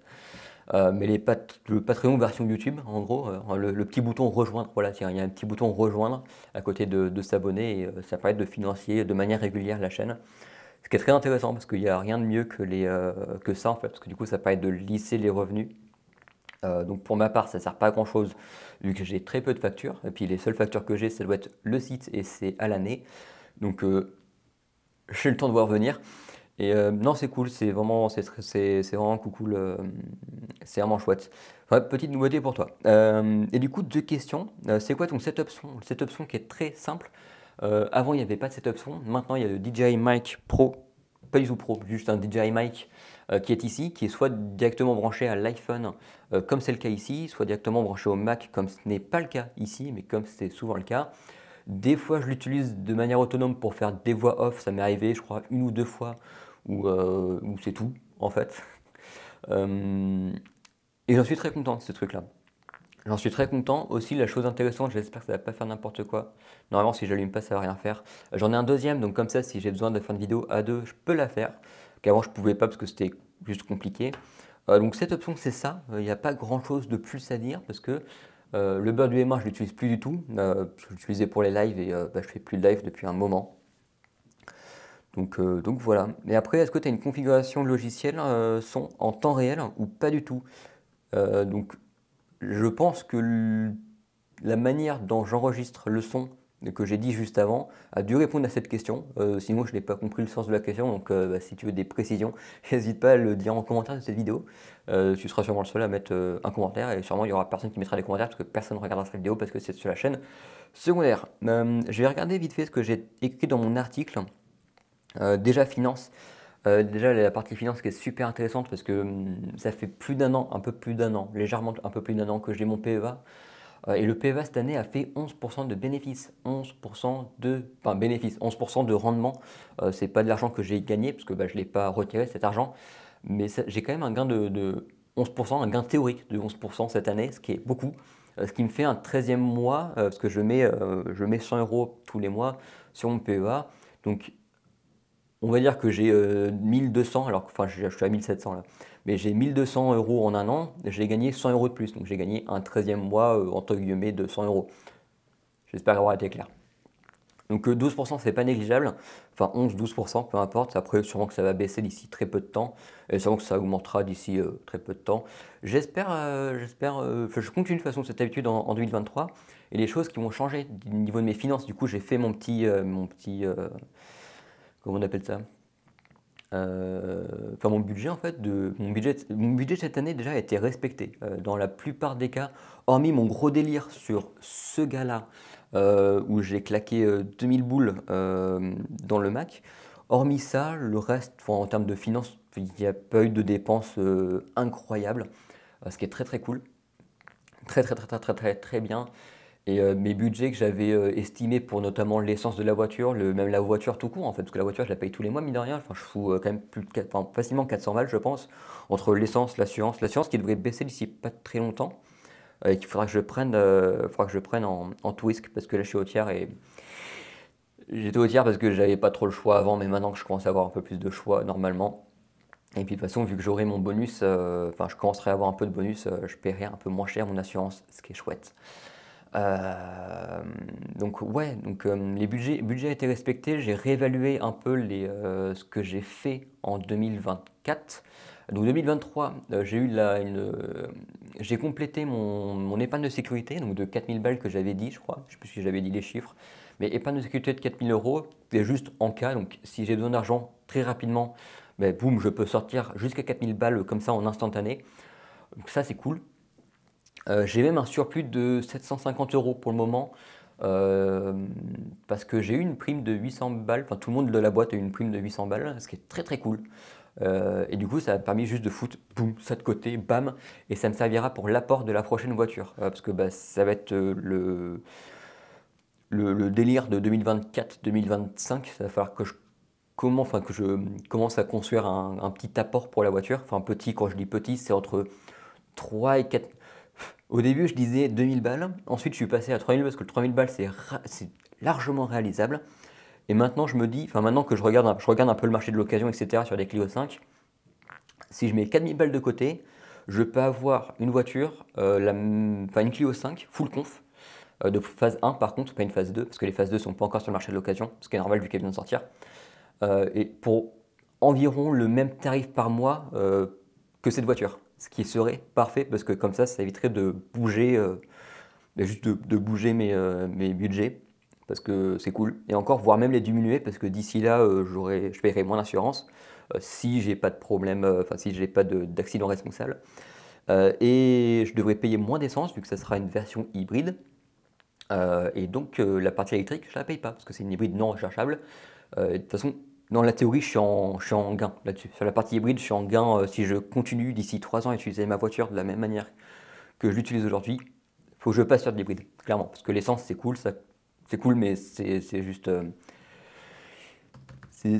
Euh, mais les le Patreon version YouTube, en gros, euh, le, petit bouton rejoindre, voilà, il y a un petit bouton rejoindre à côté de, s'abonner et euh, ça permet de financer de manière régulière la chaîne. Ce qui est très intéressant parce qu'il n'y a rien de mieux que, les, que ça en fait, parce que du coup ça permet de lisser les revenus. donc pour ma part, ça ne sert pas à grand chose vu que j'ai très peu de factures. Et puis les seules factures que j'ai, ça doit être le site et c'est à l'année. Donc j'ai le temps de voir venir. Et euh, non, c'est cool, c'est vraiment, c'est, vraiment cool, euh, c'est vraiment chouette. petite nouveauté pour toi. Euh, et du coup, deux questions. c'est quoi ton setup son? Le setup son qui est très simple. avant, il n'y avait pas de setup son. Maintenant, il y a le DJI Mic Pro, pas du tout Pro, juste un DJI Mic qui est ici, qui est soit directement branché à l'iPhone, comme c'est le cas ici, soit directement branché au Mac, comme ce n'est pas le cas ici, mais comme c'est souvent le cas. Des fois, je l'utilise de manière autonome pour faire des voix off. Ça m'est arrivé, je crois, une ou deux fois euh, où, c'est tout, en fait. [LAUGHS] Euh, et j'en suis très content de ce truc-là. J'en suis très content. Aussi, la chose intéressante, j'espère que ça va pas faire n'importe quoi. Normalement, si j'allume pas, ça va rien faire. J'en ai un deuxième, donc comme ça, si j'ai besoin de faire une vidéo à deux, je peux la faire. Qu'avant, je pouvais pas parce que c'était juste compliqué. Euh, donc cette option, c'est ça. Il n'y a pas grand-chose de plus à dire parce que le beurre du MR, je l'utilise plus du tout. je l'utilisais pour les lives et bah, je fais plus de live depuis un moment. Euh, donc, voilà. Et après, est-ce que tu as une configuration logicielle euh, son en temps réel ou pas du tout? Euh, Donc je pense que la manière dont j'enregistre le son que j'ai dit juste avant a dû répondre à cette question. Sinon, je n'ai pas compris le sens de la question. Donc, bah, si tu veux des précisions, [LAUGHS] n'hésite pas à le dire en commentaire de cette vidéo. Tu seras sûrement le seul à mettre un commentaire et sûrement il y aura personne qui mettra des commentaires parce que personne ne regardera cette vidéo parce que c'est sur la chaîne secondaire. je vais regarder vite fait ce que j'ai écrit dans mon article. Déjà, finance. déjà, la partie finance qui est super intéressante parce que hum, ça fait plus d'un an, un peu plus d'un an, légèrement un peu plus d'un an que j'ai mon PEA. Euh, et le PEVA cette année a fait 11% de bénéfices. 11% de, bénéfices, 11% de rendement. Euh, c'est pas de l'argent que j'ai gagné, parce que bah, je ne l'ai pas retiré cet argent. Mais j'ai quand même un gain de, 11%, un gain théorique de 11% cette année, ce qui est beaucoup. Euh, ce qui me fait un 13e mois, parce que je mets, je mets 100 euros tous les mois sur mon PEA. Donc on va dire que j'ai 1200, alors enfin je suis à 1700 là mais j'ai 1200 euros en un an, j'ai gagné 100 euros de plus. Donc j'ai gagné un 13e mois, euh, entre guillemets, de 100 euros. J'espère avoir été clair. Donc 12%, euh, c'est pas négligeable. Enfin 11-12%, peu importe. Après, sûrement que ça va baisser d'ici très peu de temps. Et sûrement que ça augmentera d'ici euh, très peu de temps. J'espère, j'espère, je continue de façon cette habitude en, 2023. Et les choses qui vont changer au niveau de mes finances, du coup, j'ai fait mon petit, mon petit, comment on appelle ça? Euh, enfin mon budget en fait, de, mon, budget, mon budget cette année déjà a été respecté euh, dans la plupart des cas, hormis mon gros délire sur ce gars-là euh, où j'ai claqué 2000 boules dans le Mac. Hormis ça, le reste, en termes de finances, il n'y a pas eu de dépenses incroyables, ce qui est très très cool, très très très très très très, très bien. Et euh, mes budgets que j'avais euh, estimés pour notamment l'essence de la voiture, le, même la voiture tout court en fait, parce que la voiture je la paye tous les mois, mine de rien. Enfin, je fous euh, quand même plus de facilement 400 balles, je pense, entre l'essence, l'assurance. L'assurance qui devrait baisser d'ici pas très longtemps, et qu'il faudra que je prenne, faudra que je prenne en, en twist, parce que là je suis au tiers et. J'étais au tiers parce que j'avais pas trop le choix avant, mais maintenant que je commence à avoir un peu plus de choix normalement. Et puis de toute façon, vu que j'aurai mon bonus, enfin je commencerai à avoir un peu de bonus, je paierai un peu moins cher mon assurance, ce qui est chouette. Euh, donc ouais, donc euh, les budgets, budget a été respecté. J'ai réévalué un peu les, euh, ce que j'ai fait en 2024. Donc 2023, j'ai eu la, j'ai complété mon, épargne de sécurité, donc de 4000 balles que j'avais dit, je crois. Je sais plus si j'avais dit les chiffres, mais épargne de sécurité de 4000 euros, c'est juste en cas. Donc si j'ai besoin d'argent très rapidement, ben, boum, je peux sortir jusqu'à 4000 balles comme ça en instantané. Donc ça c'est cool. Euh, j'ai même un surplus de 750 euros pour le moment. Euh, parce que j'ai eu une prime de 800 balles, enfin tout le monde de la boîte a eu une prime de 800 balles, ce qui est très très cool. Euh, et du coup, ça a permis juste de foutre, boum, ça de côté, bam, et ça me servira pour l'apport de la prochaine voiture. parce que bah, ça va être le, le, délire de 2024-2025. Ça va falloir que je, commence, que je commence à construire un, un, petit apport pour la voiture. Enfin, petit, quand je dis petit, c'est entre 3 et 4, au début, je disais 2000 balles. Ensuite, je suis passé à 3000 parce que le 3000 balles, c'est largement réalisable. Et maintenant, je me dis, enfin, maintenant que je regarde, un, je regarde un peu le marché de l'occasion, etc., sur des Clio 5, si je mets 4000 balles de côté, je peux avoir une voiture, euh, enfin, une Clio 5, full conf, euh, de phase 1 par contre, pas une phase 2, parce que les phases 2 sont pas encore sur le marché de l'occasion, ce qui est normal vu qu'elle vient de sortir. Euh, et pour environ le même tarif par mois que cette voiture ce qui serait parfait parce que comme ça, ça éviterait de bouger, euh, juste de, bouger mes, euh, mes, budgets parce que c'est cool. Et encore, voire même les diminuer parce que d'ici là, euh, je paierai moins d'assurance si j'ai pas de problème, enfin si j'ai pas d'accident responsable. et je devrais payer moins d'essence vu que ça sera une version hybride. et donc la partie électrique, je la paye pas parce que c'est une hybride non recherchable. de toute façon, dans la théorie, je suis en, je suis en gain là-dessus. Sur la partie hybride, je suis en gain euh, si je continue d'ici 3 ans à utiliser ma voiture de la même manière que je l'utilise aujourd'hui. Faut que je passe sur de l'hybride, clairement. Parce que l'essence, c'est cool, ça, c'est cool, mais c'est, juste. Euh, c'est,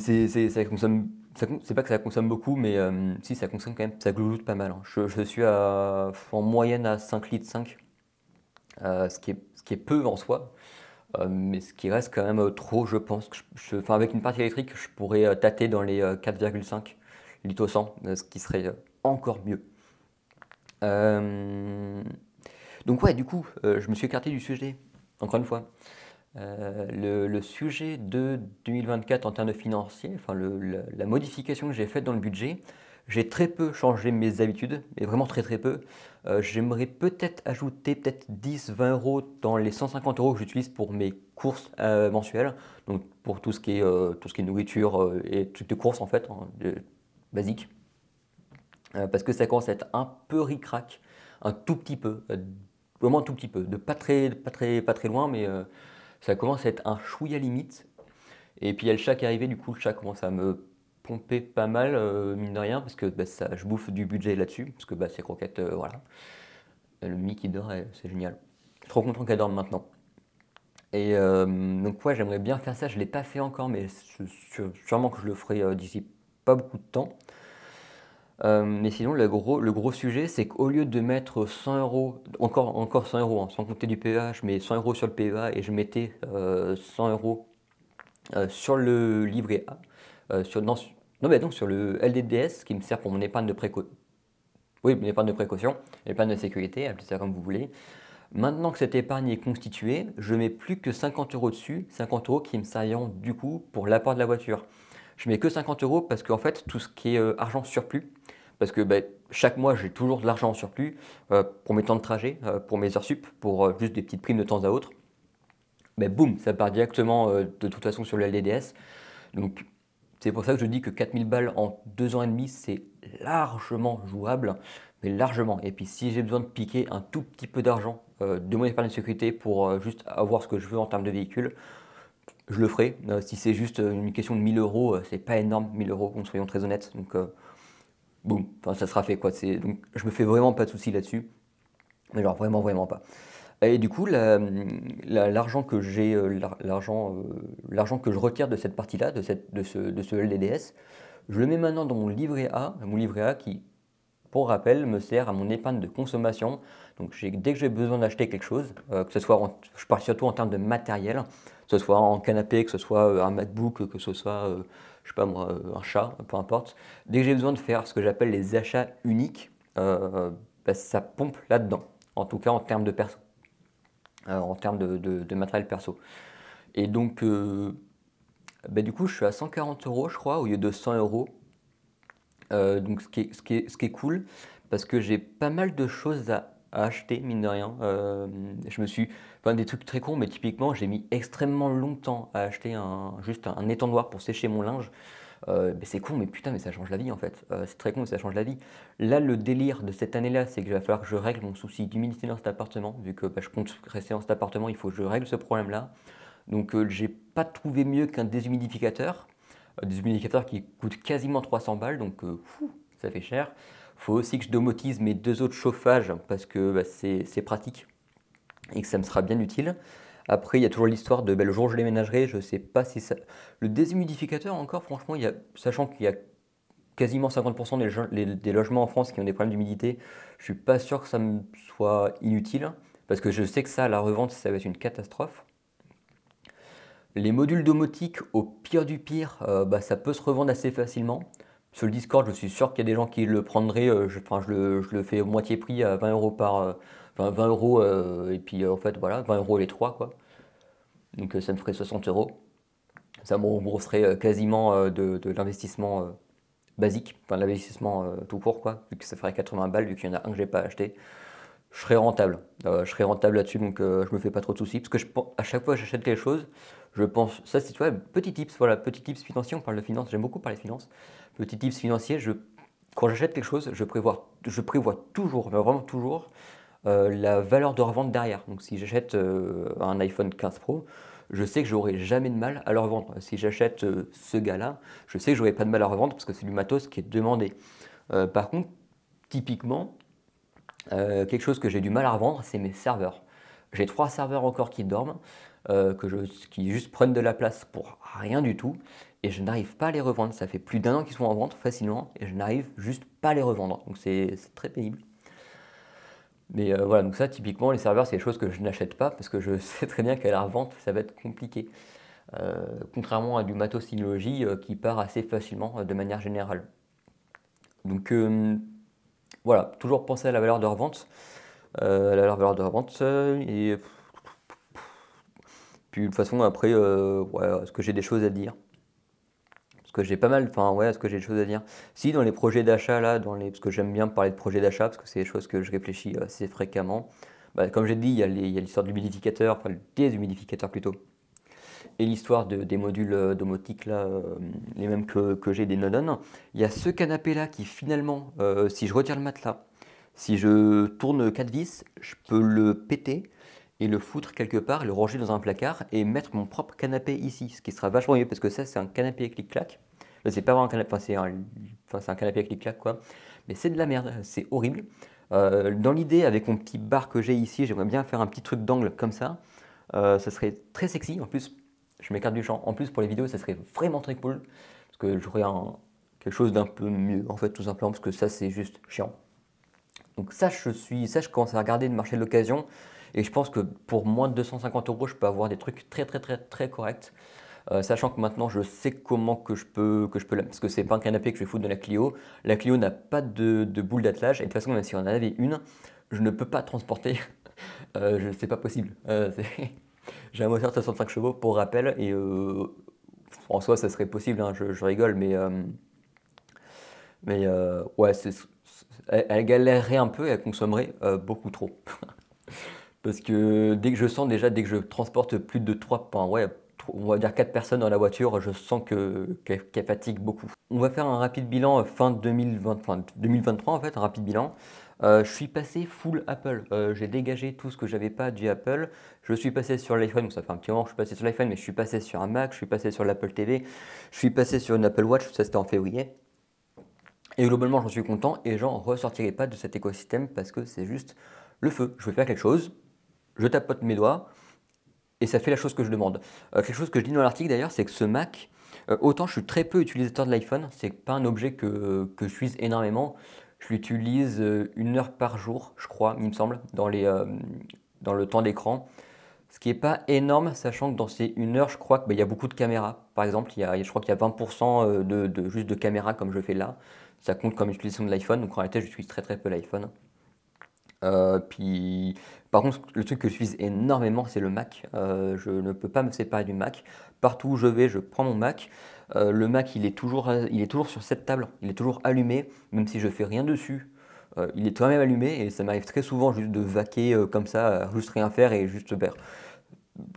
pas que ça consomme beaucoup, mais euh, si ça consomme quand même, ça glouloute pas mal. Hein. Je, suis à, en moyenne à 5 litres 5, ce, qui est, ce qui est peu en soi. Euh, mais ce qui reste quand même euh, trop, je pense. Avec une partie électrique, je pourrais euh, tâter dans les 4,5 litres au 100, ce qui serait encore mieux. donc ouais, du coup, je me suis écarté du sujet, encore une fois. le, sujet de 2024 en termes de financier, enfin la, modification que j'ai faite dans le budget, J'ai très peu changé mes habitudes, mais vraiment très très peu. Euh, j'aimerais peut-être ajouter peut-être 10-20 euros dans les 150 euros que j'utilise pour mes courses euh, mensuelles, donc pour tout ce qui est, euh, tout ce qui est nourriture et trucs de courses en fait, hein, basiques. parce que ça commence à être un peu ric-rac, un tout petit peu, vraiment un tout petit peu, de pas très, pas très, pas très loin, mais ça commence à être un chouïa limite. Et puis il y a le chat qui est arrivé, du coup le chat commence à me pas mal, euh, mine de rien, parce que bah, ça, je bouffe du budget là-dessus, parce que bah, ces croquettes, euh, voilà. Le Mi qui dort, c'est génial. Trop content qu'elle dorme maintenant. Et euh, donc, ouais, j'aimerais bien faire ça. Je ne l'ai pas fait encore, mais sûrement que je le ferai d'ici pas beaucoup de temps. mais sinon, le gros, le gros sujet, c'est qu'au lieu de mettre 100 euros, encore, encore 100 euros, hein, sans compter du PEA, je mets 100 euros sur le PEA et je mettais 100 euros sur le livret A. sur, non, mais donc sur le LDDS, qui me sert pour mon épargne de précaution. Oui, mon épargne de précaution, épargne de sécurité, appelez ça comme vous voulez. Maintenant que cette épargne est constituée, je mets plus que 50 euros dessus, 50 euros qui me serviront du coup pour l'apport de la voiture. Je mets que 50 euros parce qu'en fait, tout ce qui est euh, argent surplus, parce que ben, chaque mois j'ai toujours de l'argent en surplus euh, pour mes temps de trajet, euh, pour mes heures sup, pour juste des petites primes de temps à autre. Ben, boum, ça part directement de toute façon sur le LDDS. Donc c'est pour ça que je dis que 4000 balles en deux ans et demi, c'est largement jouable, mais largement. Et puis si j'ai besoin de piquer un tout petit peu d'argent euh, de mon épargne de sécurité pour euh, juste avoir ce que je veux en termes de véhicule, je le ferai. Euh, si c'est juste une question de 1000 euros, c'est pas énorme, 1000 euros, soyons très honnêtes. Donc, boum, ça sera fait. Quoi. Donc, je me fais vraiment pas de soucis là-dessus. Mais genre, vraiment, vraiment pas. Et du coup, l'argent que j'ai, euh, l'argent, euh, l'argent que je retire de cette partie-là, de, cette, de, ce, de ce LDDS, je le mets maintenant dans mon livret A, mon livret A qui, pour rappel, me sert à mon épargne de consommation. Donc dès que j'ai besoin d'acheter quelque chose, euh, que ce soit, je parle surtout en termes de matériel, que ce soit en canapé, que ce soit un MacBook, que ce soit, je sais pas moi, un chat, peu importe. Dès que j'ai besoin de faire ce que j'appelle les achats uniques, bah, ça pompe là-dedans. En tout cas en termes de personnes. Euh, en termes de, matériel perso. Et donc, euh, bah, du coup, je suis à 140 euros, je crois, au lieu de 100 euros. Euh, donc, ce qui, est, ce, qui est, ce qui est cool, parce que j'ai pas mal de choses à, acheter, mine de rien. je me suis. Enfin, des trucs très cons, mais typiquement, j'ai mis extrêmement longtemps à acheter un, juste un étendoir pour sécher mon linge. Euh, c'est con, mais putain, mais ça change la vie en fait. Euh, c'est très con, mais ça change la vie. Là, le délire de cette année-là, c'est qu'il va falloir que je règle mon souci d'humidité dans cet appartement. Vu que bah, je compte rester dans cet appartement, il faut que je règle ce problème-là. Donc, euh, j'ai pas trouvé mieux qu'un déshumidificateur. Un déshumidificateur qui coûte quasiment 300 balles, donc ça fait cher. faut aussi que je domotise mes deux autres chauffages parce que bah, c'est pratique et que ça me sera bien utile. Après, il y a toujours l'histoire de ben, le jour je déménagerai, je ne sais pas si ça. Le déshumidificateur, encore, franchement, y a, sachant qu'il y a quasiment 50% des, logements en France qui ont des problèmes d'humidité, je ne suis pas sûr que ça me soit inutile, parce que je sais que ça, la revente, ça va être une catastrophe. Les modules domotiques, au pire du pire, euh, bah, ça peut se revendre assez facilement. Sur le Discord, je suis sûr qu'il y a des gens qui le prendraient. Euh, je, je, le, je, le, fais au moitié prix à 20 euros par, euh, 20 euros, euh, et puis euh, en fait, voilà, 20 euros les trois, quoi. Donc euh, ça me ferait 60 euros. Ça me rembourserait quasiment de, l'investissement basique, enfin l'investissement tout court, quoi, vu que ça ferait 80 balles, vu qu'il y en a un que j'ai pas acheté. Je serais rentable. je serais rentable là-dessus, donc je me fais pas trop de soucis. Parce que je, à chaque fois que j'achète quelque chose, je pense, ça c'est, tu vois, petit tips, voilà, petit tips financier, on parle de finance, j'aime beaucoup parler de finance. Petit tips financier, je, quand j'achète quelque chose, je prévois, je prévois toujours, vraiment toujours, euh, la valeur de revente derrière. Donc si j'achète euh, un iPhone 15 Pro, je sais que j'aurai jamais de mal à le revendre. Si j'achète euh, ce gars-là, je sais que j'aurai pas de mal à revendre parce que c'est du matos qui est demandé. par contre, typiquement, quelque chose que j'ai du mal à revendre, c'est mes serveurs. J'ai trois serveurs encore qui dorment, qui juste prennent de la place pour rien du tout, et je n'arrive pas à les revendre. Ça fait plus d'un an qu'ils sont en vente facilement, et je n'arrive juste pas à les revendre. Donc c'est très pénible. Mais euh, voilà, donc ça, typiquement, les serveurs, c'est des choses que je n'achète pas parce que je [LAUGHS] sais très bien qu'à la revente, ça va être compliqué. Euh, contrairement à du matos euh, qui part assez facilement de manière générale. Donc voilà, toujours penser à la valeur de revente. à la valeur de revente. et puis de toute façon, après, ouais, est-ce que j'ai des choses à dire? Que j'ai pas mal, enfin ouais, est-ce que j'ai des choses à dire Si, dans les projets d'achat, là, dans les, parce que j'aime bien parler de projets d'achat, parce que c'est des choses que je réfléchis assez fréquemment. Bah, comme j'ai dit, il y a l'histoire de l'humidificateur, enfin des humidificateurs plutôt, et l'histoire de, des modules euh, domotiques, là, euh, les mêmes que, que j'ai des Nodon. Il y a ce canapé-là qui finalement, euh, si je retire le matelas, si je tourne 4 vis, je peux le péter et le foutre quelque part, le ranger dans un placard et mettre mon propre canapé ici, ce qui sera vachement mieux parce que ça c'est un canapé clic-clac. C'est pas vraiment un canapé, enfin, c'est un, un, canapé clic-clac quoi, mais c'est de la merde, c'est horrible. Euh, dans l'idée, avec mon petit bar que j'ai ici, j'aimerais bien faire un petit truc d'angle comme ça. Euh, ça serait très sexy. En plus, je m'écarte du champ. En plus, pour les vidéos, ça serait vraiment très cool. Parce que j'aurais quelque chose d'un peu mieux, en fait, tout simplement, parce que ça, c'est juste chiant. Donc ça, je suis, ça, je commence à regarder le marché de l'occasion. Et je pense que pour moins de 250 euros, je peux avoir des trucs très très très très corrects. Euh, sachant que maintenant je sais comment que je peux que je peux parce que c'est pas un canapé que je vais foutre de la Clio. La Clio n'a pas de, boule d'attelage et de toute façon même si on en avait une, je ne peux pas transporter. [LAUGHS] euh, c'est pas possible. Euh, [LAUGHS] j'ai un moteur de 65 chevaux pour rappel et euh, en soi ça serait possible. Hein, je, je, rigole mais mais ouais elle, elle, galérerait un peu et elle consommerait beaucoup trop. [LAUGHS] Parce que dès que je sens déjà, dès que je transporte plus de 3 points, ouais, on va dire 4 personnes dans la voiture, je sens qu'elle fatigue beaucoup. On va faire un rapide bilan euh, fin 2020, 2023 en fait, un rapide bilan. Euh, je suis passé full Apple. Euh, j'ai dégagé tout ce que j'avais pas du Apple. Je suis passé sur l'iPhone, ça fait un petit moment que je suis passé sur l'iPhone, mais je suis passé sur un Mac, je suis passé sur l'Apple TV, je suis passé sur une Apple Watch, ça c'était en février. Et globalement, j'en suis content et j'en ressortirai pas de cet écosystème parce que c'est juste le feu. Je veux faire quelque chose, je tapote mes doigts et ça fait la chose que je demande. Euh, quelque chose que je dis dans l'article d'ailleurs, c'est que ce Mac, euh, autant je suis très peu utilisateur de l'iPhone, c'est pas un objet que, que je suis énormément. Je l'utilise euh, une heure par jour, je crois, il me semble, dans, les, dans le temps d'écran. Ce qui n'est pas énorme, sachant que dans ces une heure, je crois qu'il bah, y a beaucoup de caméras. Par exemple, il y a, je crois qu'il y a 20% de, de, juste de caméras comme je fais là. Ça compte comme utilisation de l'iPhone, donc en réalité, j'utilise très très peu l'iPhone. Euh, puis, par contre, le truc que j'utilise énormément, c'est le Mac. Euh, je ne peux pas me séparer du Mac. Partout où je vais, je prends mon Mac. Euh, le Mac, il est, toujours, sur cette table, il est toujours allumé, même si je fais rien dessus. il est quand même allumé et ça m'arrive très souvent juste de vaquer comme ça, juste rien faire et juste ben,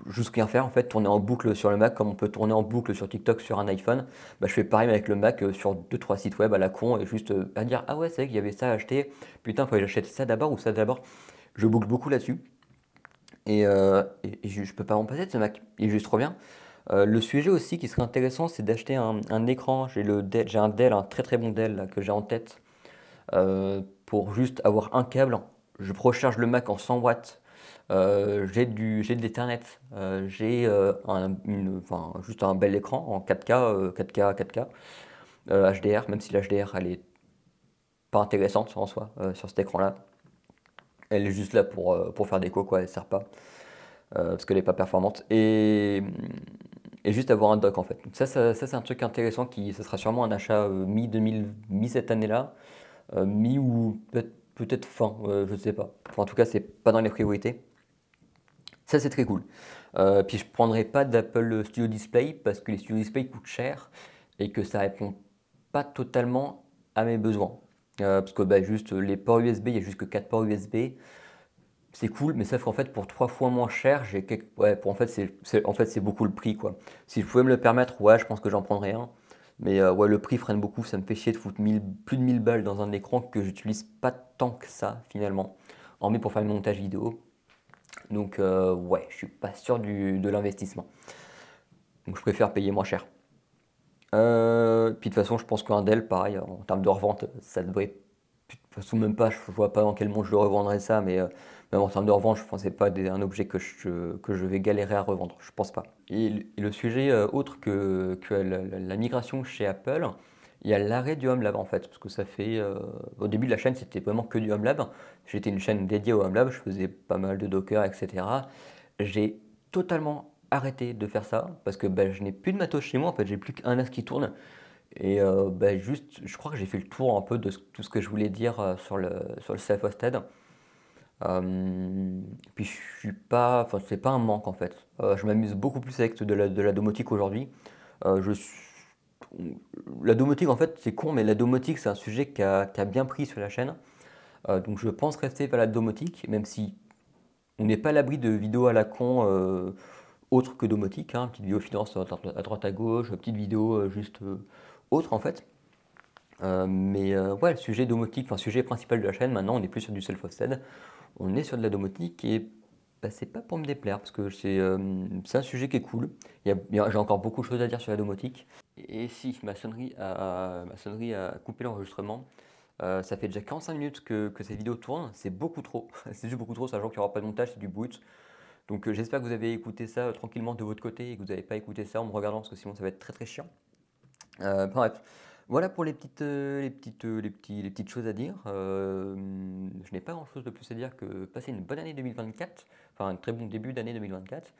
juste rien faire en fait, tourner en boucle sur le Mac comme on peut tourner en boucle sur TikTok sur un iPhone. Bah, je fais pareil avec le Mac euh, sur 2-3 sites web à la con et juste euh, à dire ah ouais c'est vrai qu'il y avait ça à acheter, putain faut que j'achète ça d'abord ou ça d'abord. Je boucle beaucoup là-dessus et, euh, je, je, peux pas m'en passer de ce Mac, il est juste trop bien. le sujet aussi qui serait intéressant c'est d'acheter un, écran, j'ai un Dell, un très très bon Dell que j'ai en tête pour juste avoir un câble. Je recharge le Mac en 100 watts euh, j'ai du j'ai de l'Ethernet, euh, j'ai euh, enfin, juste un bel écran en 4K, 4K, 4K, HDR, même si l'HDR elle est pas intéressante en soi sur cet écran-là. Elle est juste là pour, pour faire déco, quoi, elle sert pas parce qu'elle n'est pas performante. Et, et juste avoir un dock en fait. Ça, ça, c'est un truc intéressant qui, ce sera sûrement un achat mi-2000, mi cette année-là, mi ou peut-être fin, je ne sais pas. En tout cas, c'est pas dans les priorités. Ça, c'est très cool. Euh, puis je ne prendrai pas d'Apple Studio Display parce que les Studio Display coûtent cher et que ça répond pas totalement à mes besoins. Euh, parce que bah, juste les ports USB, il y a juste que 4 ports USB. C'est cool, mais ça fait en fait pour 3 fois moins cher. J'ai pour en fait c'est beaucoup le prix quoi. Si je pouvais me le permettre, ouais, je pense que j'en prendrais un. Mais euh, ouais, le prix freine beaucoup, ça me fait chier de foutre plus de 1000 balles dans un écran que j'utilise pas tant que ça finalement. En pour faire le montage vidéo. Donc euh, ouais, je suis pas sûr de l'investissement. Donc je préfère payer moins cher. Euh, puis de toute façon, je pense qu'un Dell, pareil, en termes de revente, ça devrait. De toute façon, même pas, je vois pas dans quel monde je le revendrais ça, mais euh, même en termes de revente, je pense que c'est pas un objet que je, que je vais galérer à revendre. Je pense pas. Et, le sujet autre que, que la, migration chez Apple, il y a l'arrêt du HomeLab en fait, parce que ça fait. Au début de la chaîne, c'était vraiment que du HomeLab. J'étais une chaîne dédiée au HomeLab, je faisais pas mal de Docker, etc. J'ai totalement arrêté de faire ça parce que bah, je n'ai plus de matos chez moi, en fait, j'ai plus qu'un NAS qui tourne. Et euh, bah, juste, je crois que j'ai fait le tour un peu de tout ce que je voulais dire euh, sur le, sur le self-hosted. puis je suis pas, enfin c'est pas un manque en fait. je m'amuse beaucoup plus avec de la, de la domotique aujourd'hui. je suis la domotique, en fait, c'est con, mais la domotique, c'est un sujet qui a, bien pris sur la chaîne. Euh, donc je pense rester vers la domotique, même si on n'est pas à l'abri de vidéos à la con euh, autres que domotique. Hein, petite vidéo finance à droite à gauche, petite vidéo euh, juste autre en fait. mais ouais, le sujet domotique, enfin, sujet principal de la chaîne, maintenant, on n'est plus sur du self-hosted. On est sur de la domotique et bah, c'est pas pour me déplaire parce que c'est un sujet qui est cool. J'ai encore beaucoup de choses à dire sur la domotique. Et, si ma sonnerie a, ma sonnerie a coupé l'enregistrement, euh, ça fait déjà 45 minutes que, que cette vidéo tourne, c'est beaucoup trop. [LAUGHS] c'est juste beaucoup trop, sachant qu'il n'y aura pas de montage, c'est du boot. Donc euh, j'espère que vous avez écouté ça euh, tranquillement de votre côté et que vous n'avez pas écouté ça en me regardant parce que sinon ça va être très très chiant. bref, voilà pour les petites, les petites, les les petites choses à dire. je n'ai pas grand chose de plus à dire que passer une bonne année 2024, enfin un très bon début d'année 2024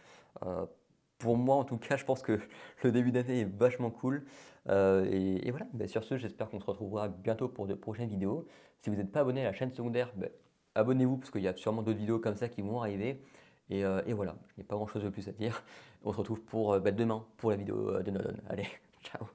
pour moi, en tout cas, je pense que [LAUGHS] le début d'année est vachement cool. Euh, et, voilà, ben, sur ce, j'espère qu'on se retrouvera bientôt pour de prochaines vidéos. Si vous n'êtes pas abonné à la chaîne secondaire, ben, abonnez-vous parce qu'il y a sûrement d'autres vidéos comme ça qui vont arriver. Et, euh, voilà, il n'y a pas grand chose de plus à dire. On se retrouve pour ben, demain pour la vidéo de Nodon. Allez, [LAUGHS] ciao